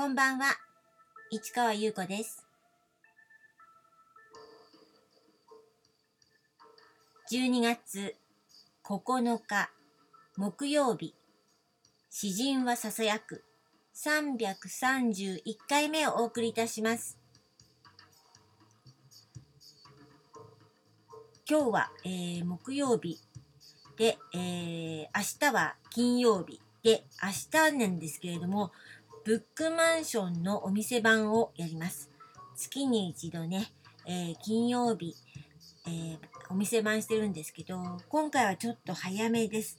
こんばんは、市川優子です。12月9日木曜日、詩人はささやく。331回目をお送りいたします。今日は、えー木曜日。で、えー明日は金曜日。で、明日なんですけれども、ブックマンションのお店番をやります。月に一度ね、えー金曜日、えーお店番してるんですけど、今回はちょっと早めです。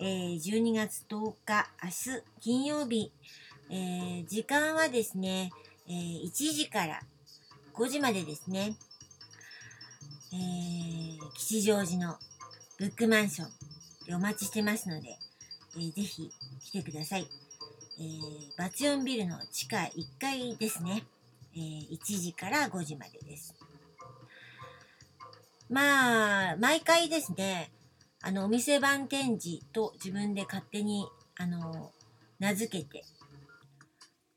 えー12月10日、明日、金曜日、えー時間はですね、えー1時から5時までですね、えー吉祥寺のブックマンションでお待ちしてますので、えーぜひ来てください。えーバチオンビルの地下1階ですね。えー1時から5時までです。まあ、毎回ですね、あの、お店番展示と自分で勝手に、あの、名付けて、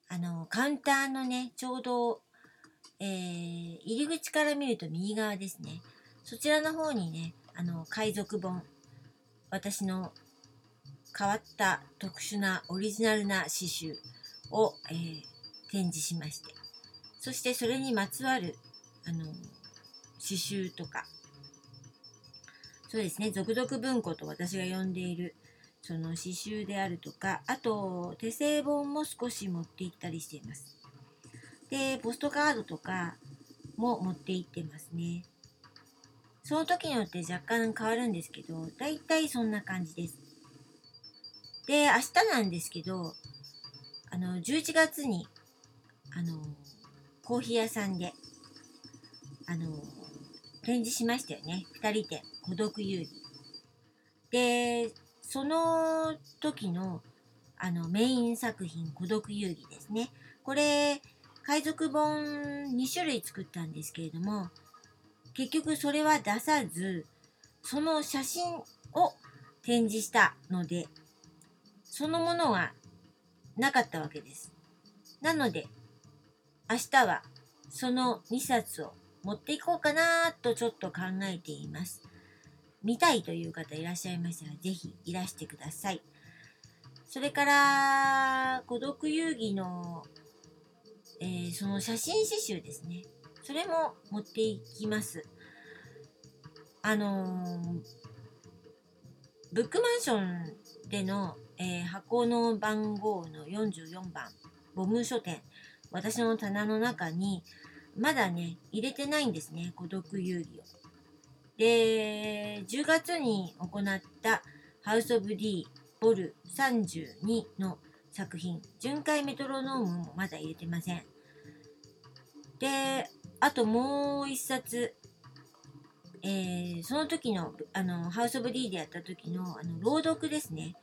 あの、カウンターのね、ちょうど、えー入り口から見ると右側ですね。そちらの方にね、あの、海賊本、私の変わった特殊なオリジナルな刺繍を、えー展示しまして。そしてそれにまつわるあの刺繍とか。そうですね。続々文庫と私が呼んでいるその刺繍であるとか。あと手製本も少し持って行ったりしています。でポストカードとかも持って行ってますね。その時によって若干変わるんですけどだいたいそんな感じです。で、明日なんですけど、あの、11月に、あの、コーヒー屋さんで、あの、展示しましたよね。二人展、孤独遊戯。で、その時の、あの、メイン作品、孤独遊戯ですね。これ、海賊本2種類作ったんですけれども、結局それは出さず、その写真を展示したので、そのものがなかったわけです。なので、明日はその2冊を持っていこうかなとちょっと考えています。見たいという方いらっしゃいましたら、ぜひいらしてください。それから、孤独遊戯の、えーその写真刺繍ですね。それも持っていきます。あのーブックマンションでの、えー箱の番号の44番ボム書店。私の棚の中にまだね入れてないんですね孤独遊戯を。で10月に行ったハウス・オブ・ディボル32の作品。巡回メトロノームもまだ入れてません。であともう一冊えーその時のあのハウス・オブ・ディでやった時のあの朗読ですね。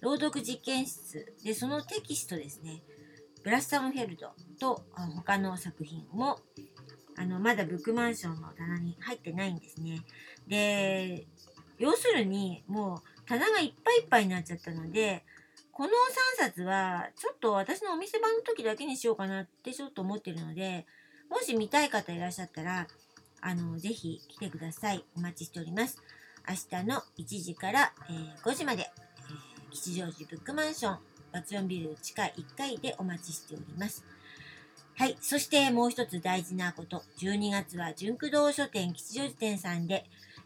朗読実験室。でそのテキストですね。ブラッサムフェルドと他の作品もあのまだブックマンションの棚に入ってないんですね。で要するにもう棚がいっぱいいっぱいになっちゃったのでこの3冊はちょっと私のお店番の時だけにしようかなってちょっと思ってるのでもし見たい方いらっしゃったらあのぜひ来てください。お待ちしております。明日の1時から、えー5時まで、えー吉祥寺ブックマンションバツヨンビル地下1階でお待ちしております。はい。そしてもう一つ大事なこと。12月は純駆動書店吉祥寺店さんで、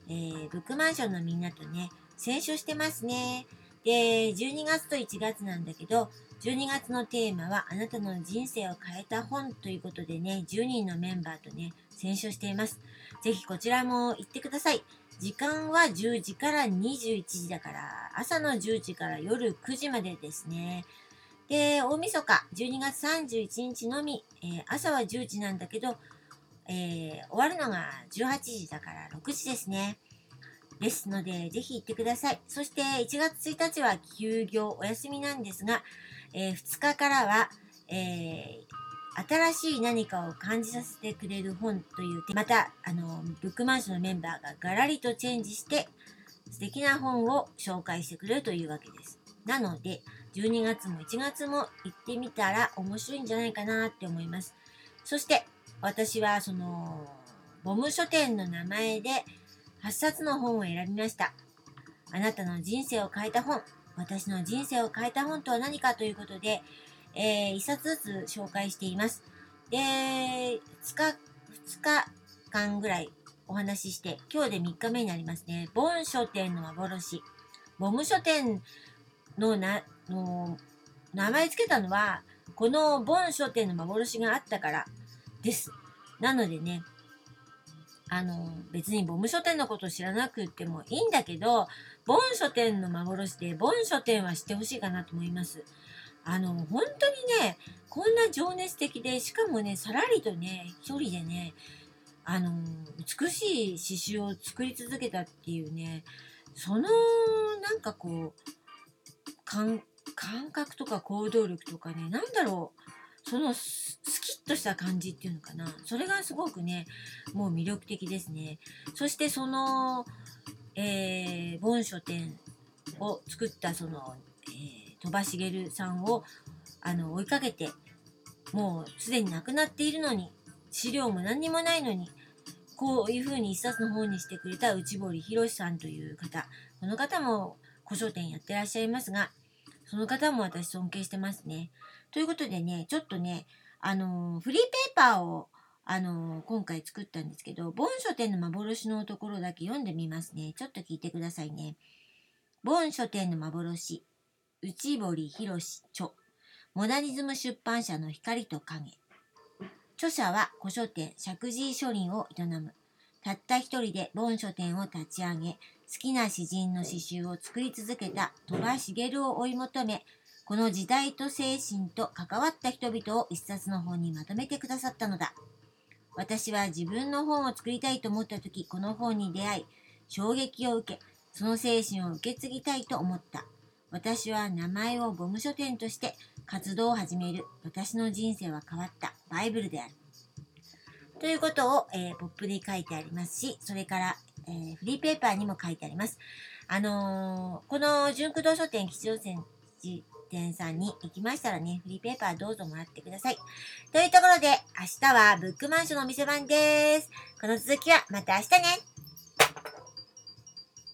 えーブックマンションのみんなとね選書してますね。で12月と1月なんだけど12月のテーマはあなたの人生を変えた本ということでね10人のメンバーとね選書しています。ぜひこちらも行ってください。時間は10時から21時だから朝の10時から夜9時までですね。で大晦日12月31日のみ、えー朝は10時なんだけど、えー終わるのが18時だから6時ですね。ですのでぜひ行ってください。そして1月1日は休業お休みなんですが、え2日からは、えー新しい何かを感じさせてくれる本というまたあのブックマンションのメンバーがガラリとチェンジして素敵な本を紹介してくれるというわけですなので、12月も1月も行ってみたら面白いんじゃないかなって思います。そして、私はその、ボム書店の名前で8冊の本を選びました。あなたの人生を変えた本、私の人生を変えた本とは何かということで、えー、1冊ずつ紹介しています。で、2日、2日間ぐらいお話しして、今日で3日目になりますね。ボン書店の幻。ボム書店のな、の、名前つけたのは、このボン書店の幻があったからです。なのでね、あの、別にボム書店のこと知らなくてもいいんだけど、ボン書店の幻で、ボン書店は知ってほしいかなと思います。あの、本当にね、こんな情熱的で、しかもね、さらりとね、一人でね、あの、美しい刺繍を作り続けたっていうね、その、なんかこう、感覚とか行動力とかね、なんだろう、そのスキッとした感じっていうのかな。それがすごくね、もう魅力的ですね。そしてその、えー、本書店を作ったその、鳥羽茂さんをあの追いかけて、もうすでに亡くなっているのに、資料も何にもないのに、こういうふうに一冊の本にしてくれた内堀博さんという方。この方も古書店やってらっしゃいますが、その方も私尊敬してますね。ということでね、ちょっとね、あの、フリーペーパーを、あの、今回作ったんですけど、ボン書店の幻のところだけ読んでみますね。ちょっと聞いてくださいね。ボン書店の幻、内堀博著、モダニズム出版社の光と影。著者は古書店、石神書林を営む。たった一人でボン書店を立ち上げ、好きな詩人の詩集を作り続けた鳥羽茂を追い求め、この時代と精神と関わった人々を一冊の本にまとめてくださったのだ。私は自分の本を作りたいと思った時、この本に出会い、衝撃を受け、その精神を受け継ぎたいと思った。私は名前をボム書店として活動を始める。私の人生は変わった。バイブルである。ということを、えー、ポップに書いてありますし、それから、えー、フリーペーパーにも書いてあります。あのー、この純駆動書店吉祥寺店さんに行きましたらね、フリーペーパーどうぞもらってください。というところで、明日はブックマンションのお店番です。この続きはまた明日ね。